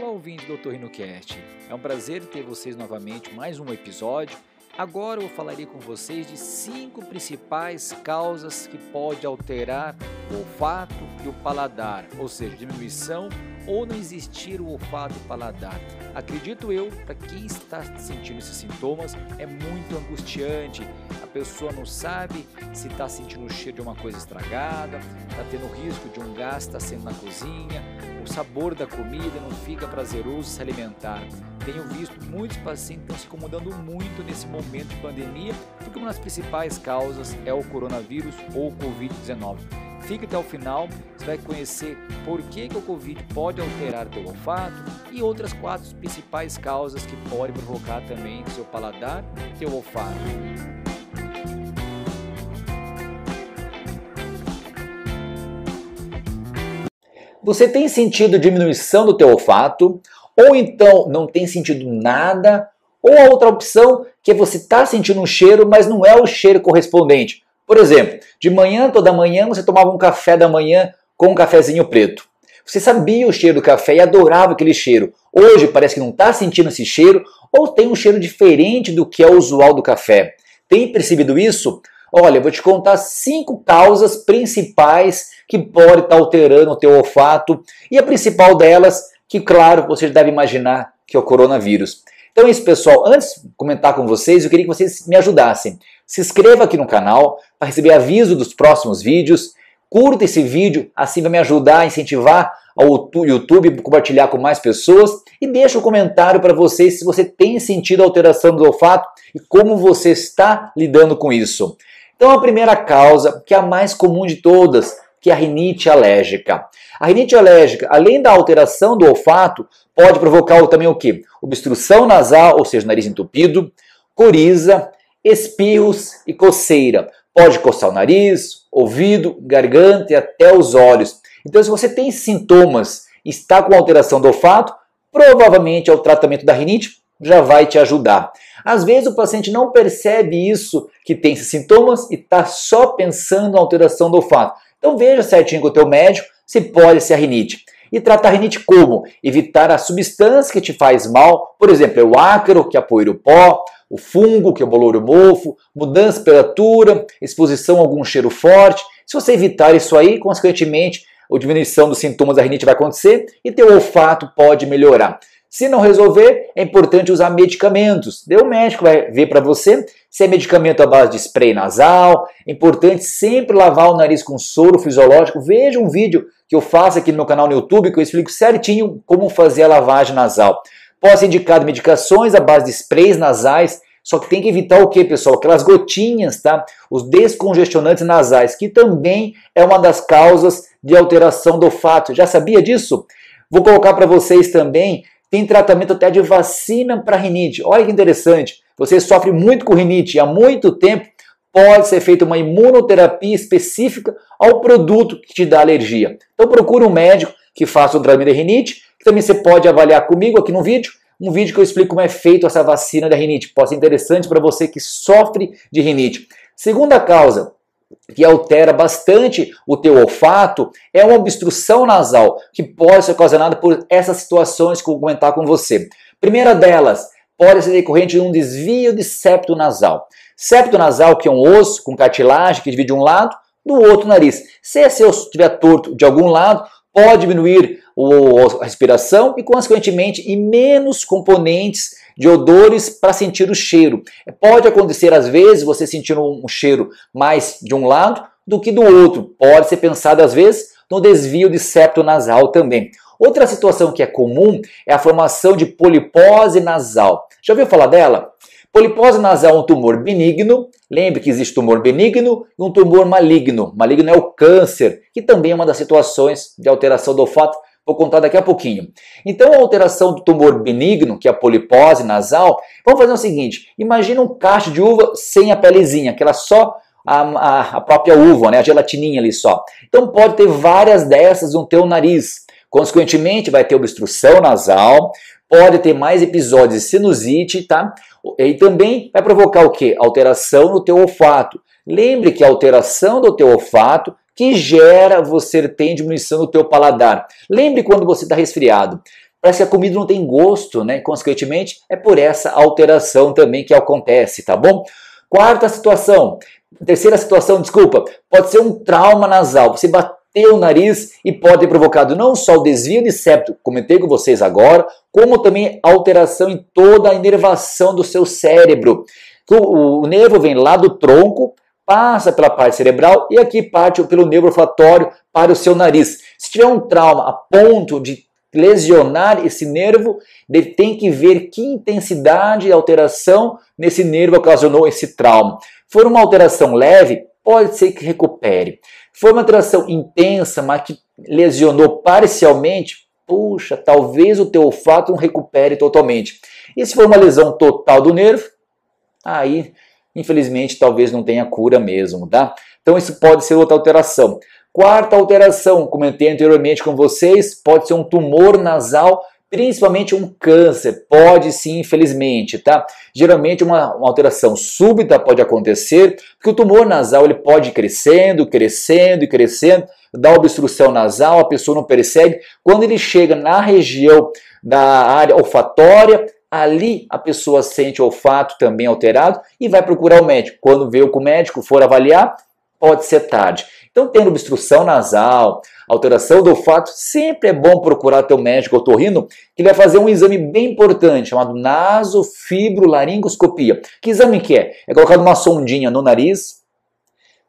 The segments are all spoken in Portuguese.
Olá, ouvinte do RinoCast. É um prazer ter vocês novamente mais um episódio. Agora eu falarei com vocês de cinco principais causas que podem alterar o olfato e o paladar, ou seja, diminuição ou não existir o olfato e paladar. Acredito eu, para quem está sentindo esses sintomas, é muito angustiante. A pessoa não sabe se está sentindo o cheiro de uma coisa estragada, está tendo risco de um gás estar tá sendo na cozinha, o sabor da comida não fica prazeroso se alimentar. Tenho visto muitos pacientes estão se incomodando muito nesse momento de pandemia, porque uma das principais causas é o coronavírus ou o Covid-19. Fique até o final, você vai conhecer por que, que o Covid pode alterar teu olfato e outras quatro principais causas que podem provocar também seu paladar e teu olfato. Você tem sentido diminuição do teu olfato, ou então não tem sentido nada, ou a outra opção que é você está sentindo um cheiro, mas não é o cheiro correspondente. Por exemplo, de manhã, toda manhã, você tomava um café da manhã com um cafezinho preto. Você sabia o cheiro do café e adorava aquele cheiro. Hoje parece que não está sentindo esse cheiro ou tem um cheiro diferente do que é usual do café. Tem percebido isso? Olha, eu vou te contar cinco causas principais que podem estar tá alterando o teu olfato e a principal delas, que claro, você deve imaginar que é o coronavírus. Então é isso, pessoal. Antes de comentar com vocês, eu queria que vocês me ajudassem. Se inscreva aqui no canal para receber aviso dos próximos vídeos. Curta esse vídeo, assim vai me ajudar a incentivar ao YouTube, compartilhar com mais pessoas. E deixa um comentário para vocês se você tem sentido alteração do olfato e como você está lidando com isso. Então a primeira causa, que é a mais comum de todas, que é a rinite alérgica. A rinite alérgica, além da alteração do olfato, pode provocar também o que? Obstrução nasal, ou seja, nariz entupido, coriza, espirros e coceira. Pode coçar o nariz, ouvido, garganta e até os olhos. Então, se você tem sintomas e está com alteração do olfato, provavelmente é o tratamento da rinite já vai te ajudar. Às vezes o paciente não percebe isso, que tem esses sintomas, e está só pensando na alteração do olfato. Então veja certinho com o teu médico se pode ser a rinite. E tratar a rinite como? Evitar a substância que te faz mal, por exemplo, é o ácaro, que é o pó, o fungo, que é o bolor mofo, mudança de temperatura, exposição a algum cheiro forte. Se você evitar isso aí, consequentemente, a diminuição dos sintomas da rinite vai acontecer e teu olfato pode melhorar. Se não resolver, é importante usar medicamentos. o médico vai ver para você se é medicamento à base de spray nasal. É importante sempre lavar o nariz com soro fisiológico. Veja um vídeo que eu faço aqui no meu canal no YouTube que eu explico certinho como fazer a lavagem nasal. Posso indicar medicações à base de sprays nasais, só que tem que evitar o que, pessoal? Aquelas gotinhas, tá? Os descongestionantes nasais, que também é uma das causas de alteração do olfato. Já sabia disso? Vou colocar para vocês também tem tratamento até de vacina para rinite. Olha que interessante. Você sofre muito com rinite e há muito tempo pode ser feita uma imunoterapia específica ao produto que te dá alergia. Então procure um médico que faça o tratamento de rinite, que também você pode avaliar comigo aqui no vídeo, um vídeo que eu explico como é feito essa vacina da rinite. Pode ser interessante para você que sofre de rinite. Segunda causa, que altera bastante o teu olfato é uma obstrução nasal que pode ser ocasionada por essas situações que eu vou comentar com você. Primeira delas, pode ser decorrente de um desvio de septo nasal. Septo nasal, que é um osso com cartilagem que divide um lado do outro nariz. Se esse osso estiver torto de algum lado, pode diminuir a respiração e, consequentemente, e menos componentes de odores para sentir o cheiro. Pode acontecer, às vezes, você sentir um cheiro mais de um lado do que do outro. Pode ser pensado, às vezes, no desvio de septo nasal também. Outra situação que é comum é a formação de polipose nasal. Já ouviu falar dela? Polipose nasal é um tumor benigno. Lembre que existe tumor benigno e um tumor maligno. Maligno é o câncer, que também é uma das situações de alteração do olfato Vou contar daqui a pouquinho. Então, a alteração do tumor benigno, que é a polipose nasal, vamos fazer o seguinte: imagina um cacho de uva sem a pelezinha, aquela só a, a, a, própria uva, né, a gelatininha ali só. Então, pode ter várias dessas no teu nariz. Consequentemente, vai ter obstrução nasal, pode ter mais episódios de sinusite, tá? E também vai provocar o que? Alteração no teu olfato. Lembre que a alteração do teu olfato que gera você ter diminuição do teu paladar. Lembre quando você está resfriado. parece que a comida não tem gosto, né? Consequentemente, é por essa alteração também que acontece, tá bom? Quarta situação, terceira situação, desculpa, pode ser um trauma nasal. Você bateu o nariz e pode ter provocado não só o desvio de septo, comentei com vocês agora, como também alteração em toda a inervação do seu cérebro. O, o nervo vem lá do tronco, passa pela parte cerebral e aqui parte pelo nervo olfatório para o seu nariz. Se tiver um trauma a ponto de lesionar esse nervo, ele tem que ver que intensidade e alteração nesse nervo ocasionou esse trauma. For uma alteração leve, pode ser que recupere. For uma alteração intensa, mas que lesionou parcialmente, puxa, talvez o teu olfato não recupere totalmente. E se for uma lesão total do nervo, aí, infelizmente, talvez não tenha cura mesmo, tá? Então isso pode ser outra alteração. Quarta alteração, comentei anteriormente com vocês, pode ser um tumor nasal, principalmente um câncer. Pode sim, infelizmente, tá? Geralmente uma, uma, alteração súbita pode acontecer, porque o tumor nasal ele pode ir crescendo, crescendo e crescendo, dá obstrução nasal, a pessoa não percebe. Quando ele chega na região da área olfatória, ali a pessoa sente o olfato também alterado e vai procurar o médico. Quando vê o médico for avaliar, pode ser tarde. Então, tendo obstrução nasal, alteração do olfato, sempre é bom procurar teu médico otorrino, que vai fazer um exame bem importante, chamado nasofibrolaringoscopia. Que exame que é? É colocado uma sondinha no nariz,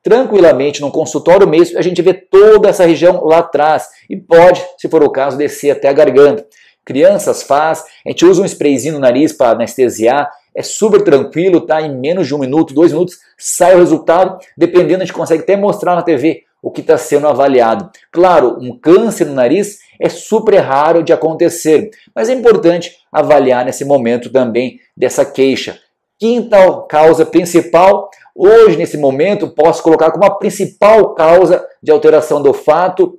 tranquilamente, num consultório mesmo, a gente vê toda essa região lá atrás e pode, se for o caso, descer até a garganta. Crianças faz, a gente usa um sprayzinho no nariz para anestesiar, é super tranquilo, tá? Em menos de um minuto, dois minutos, sai o resultado. Dependendo, a gente consegue até mostrar na TV o que está sendo avaliado. Claro, um câncer no nariz é super raro de acontecer, mas é importante avaliar nesse momento também dessa queixa. Quinta causa principal, hoje nesse momento posso colocar como a principal causa de alteração do olfato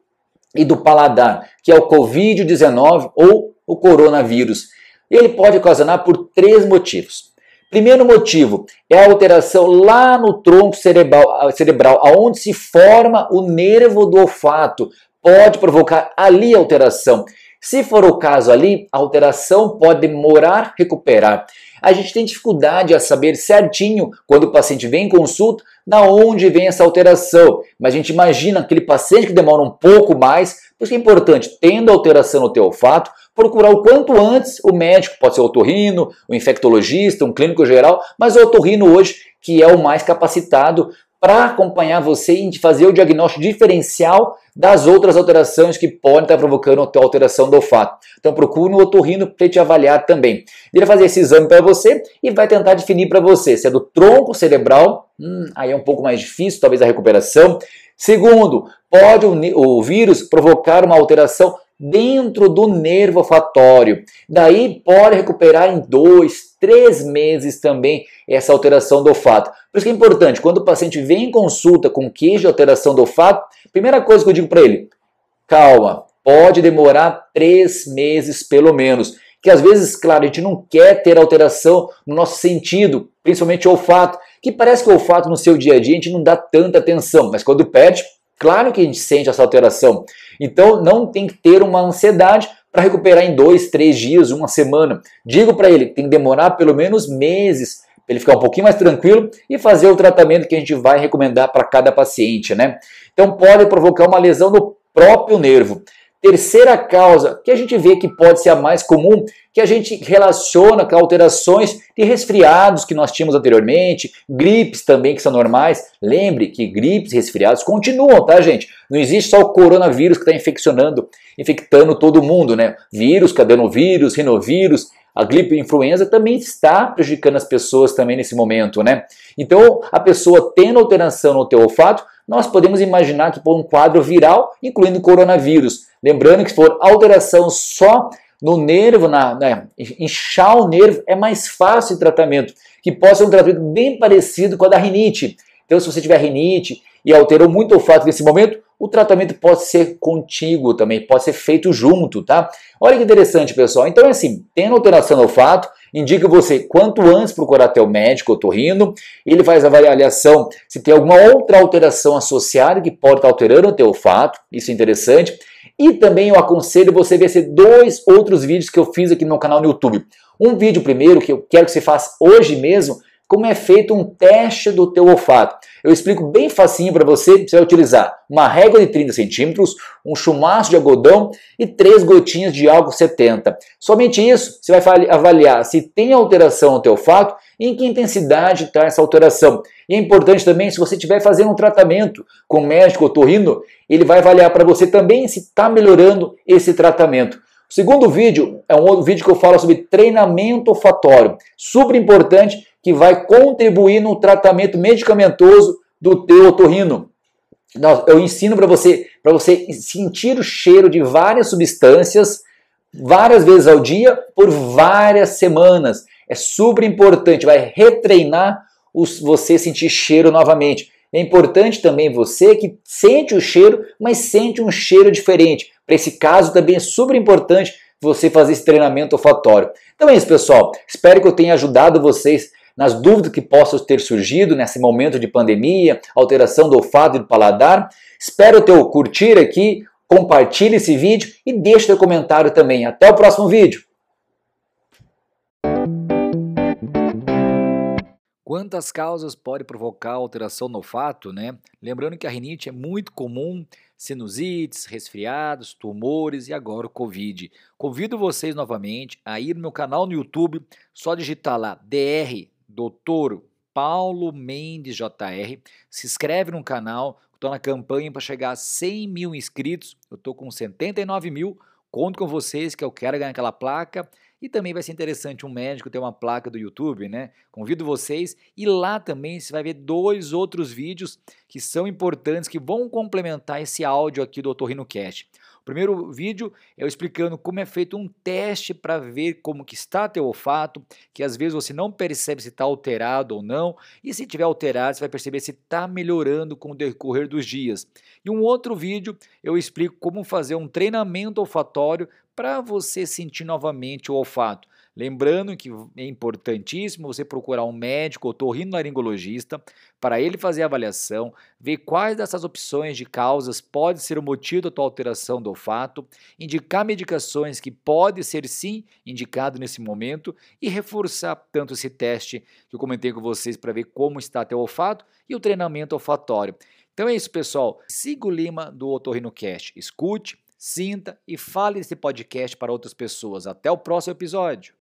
e do paladar, que é o Covid-19 ou o coronavírus. Ele pode ocasionar por três motivos. Primeiro motivo é a alteração lá no tronco cerebral, cerebral, aonde se forma o nervo do olfato. Pode provocar ali alteração. Se for o caso ali, a alteração pode demorar recuperar. A gente tem dificuldade a saber certinho quando o paciente vem em consulta, da onde vem essa alteração. Mas a gente imagina aquele paciente que demora um pouco mais, por isso é importante, tendo alteração no teu olfato, procurar o quanto antes o médico, pode ser o otorrino, o infectologista, um clínico geral, mas o otorrino hoje que é o mais capacitado para acompanhar você e fazer o diagnóstico diferencial das outras alterações que podem estar provocando a alteração do olfato. Então procure um otorrino para te avaliar também. Ele vai fazer esse exame para você e vai tentar definir para você se é do tronco cerebral, hum, aí é um pouco mais difícil, talvez a recuperação. Segundo, pode o, o vírus provocar uma alteração dentro do nervo olfatório. Daí pode recuperar em dois, três meses também essa alteração do olfato. Por isso que é importante, quando o paciente vem em consulta com queixa de alteração do olfato, primeira coisa que eu digo para ele, calma, pode demorar três meses pelo menos. Que às vezes, claro, a gente não quer ter alteração no nosso sentido, principalmente o olfato, que parece que o olfato no seu dia a dia a gente não dá tanta atenção, mas quando perde, Claro que a gente sente essa alteração. Então não tem que ter uma ansiedade para recuperar em dois, três dias, uma semana. Digo para ele, tem que demorar pelo menos meses para ele ficar um pouquinho mais tranquilo e fazer o tratamento que a gente vai recomendar para cada paciente, né? Então pode provocar uma lesão no próprio nervo. Terceira causa, que a gente vê que pode ser a mais comum, que a gente relaciona com alterações de resfriados que nós tínhamos anteriormente, gripes também que são normais. Lembre que gripes e resfriados continuam, tá, gente? Não existe só o coronavírus que está infeccionando, infectando todo mundo, né? Vírus, cadenovírus, rinovírus, a gripe influenza também está prejudicando as pessoas também nesse momento, né? Então, a pessoa tendo alteração no teu olfato, nós podemos imaginar que por um quadro viral, incluindo coronavírus. Lembrando que se for alteração só no nervo, na, né, inchar o nervo, é mais fácil o tratamento, que pode ser um tratamento bem parecido com a da rinite. Então, se você tiver rinite e alterou muito o olfato nesse momento, o tratamento pode ser contigo também, pode ser feito junto, tá? Olha que interessante, pessoal. Então, é assim, tendo alteração no olfato, indica você quanto antes procurar teu médico otorrino, ele faz a avaliação se tem alguma outra alteração associada que pode estar alterando o teu olfato, isso é interessante. E também eu aconselho você ver esses dois outros vídeos que eu fiz aqui no canal no YouTube. Um vídeo primeiro que eu quero que você faça hoje mesmo, como é feito um teste do teu olfato. Eu explico bem facinho para você, você vai utilizar uma régua de 30 centímetros, um chumaço de algodão e três gotinhas de álcool 70. Somente isso, você vai avaliar se tem alteração no teu olfato e em que intensidade está essa alteração. E é importante também, se você estiver fazendo um tratamento com o médico otorrino, ele vai avaliar para você também se está melhorando esse tratamento. O segundo vídeo é um outro vídeo que eu falo sobre treinamento olfatório, super importante, que vai contribuir no tratamento medicamentoso do teu otorrino. Eu ensino para você, para você sentir o cheiro de várias substâncias várias vezes ao dia por várias semanas. É super importante, vai retreinar os, você sentir cheiro novamente. É importante também você que sente o cheiro, mas sente um cheiro diferente. Para esse caso também é super importante você fazer esse treinamento olfatório. Então é isso, pessoal. Espero que eu tenha ajudado vocês nas dúvidas que possam ter surgido nesse momento de pandemia, alteração do olfato e do paladar. Espero teu curtir aqui, compartilhe esse vídeo e deixe teu comentário também. Até o próximo vídeo. Quantas causas pode provocar alteração no olfato, né? Lembrando que a rinite é muito comum, sinusites, resfriados, tumores e agora o Covid. Convido vocês novamente a ir no meu canal no YouTube, só digitar lá DR Doutor Paulo Mendes JR. Se inscreve no canal, estou na campanha para chegar a 100 mil inscritos. Eu estou com 79 mil. Conto com vocês que eu quero ganhar aquela placa e também vai ser interessante um médico ter uma placa do YouTube, né? Convido vocês e lá também você vai ver dois outros vídeos que são importantes, que vão complementar esse áudio aqui do Cast. O primeiro vídeo é eu explicando como é feito um teste para ver como que está teu olfato, que às vezes você não percebe se está alterado ou não, e se tiver alterado você vai perceber se está melhorando com o decorrer dos dias. E um outro vídeo eu explico como fazer um treinamento olfatório para você sentir novamente o olfato. Lembrando que é importantíssimo você procurar um médico otorrinolaringologista para ele fazer a avaliação, ver quais dessas opções de causas pode ser o motivo da tua alteração do olfato, indicar medicações que pode ser sim indicado nesse momento e reforçar tanto esse teste que eu comentei com vocês para ver como está teu olfato e o treinamento olfatório. Então é isso, pessoal. Siga o Lima do OtorrinoCast. Escute, sinta e fale esse podcast para outras pessoas. Até o próximo episódio.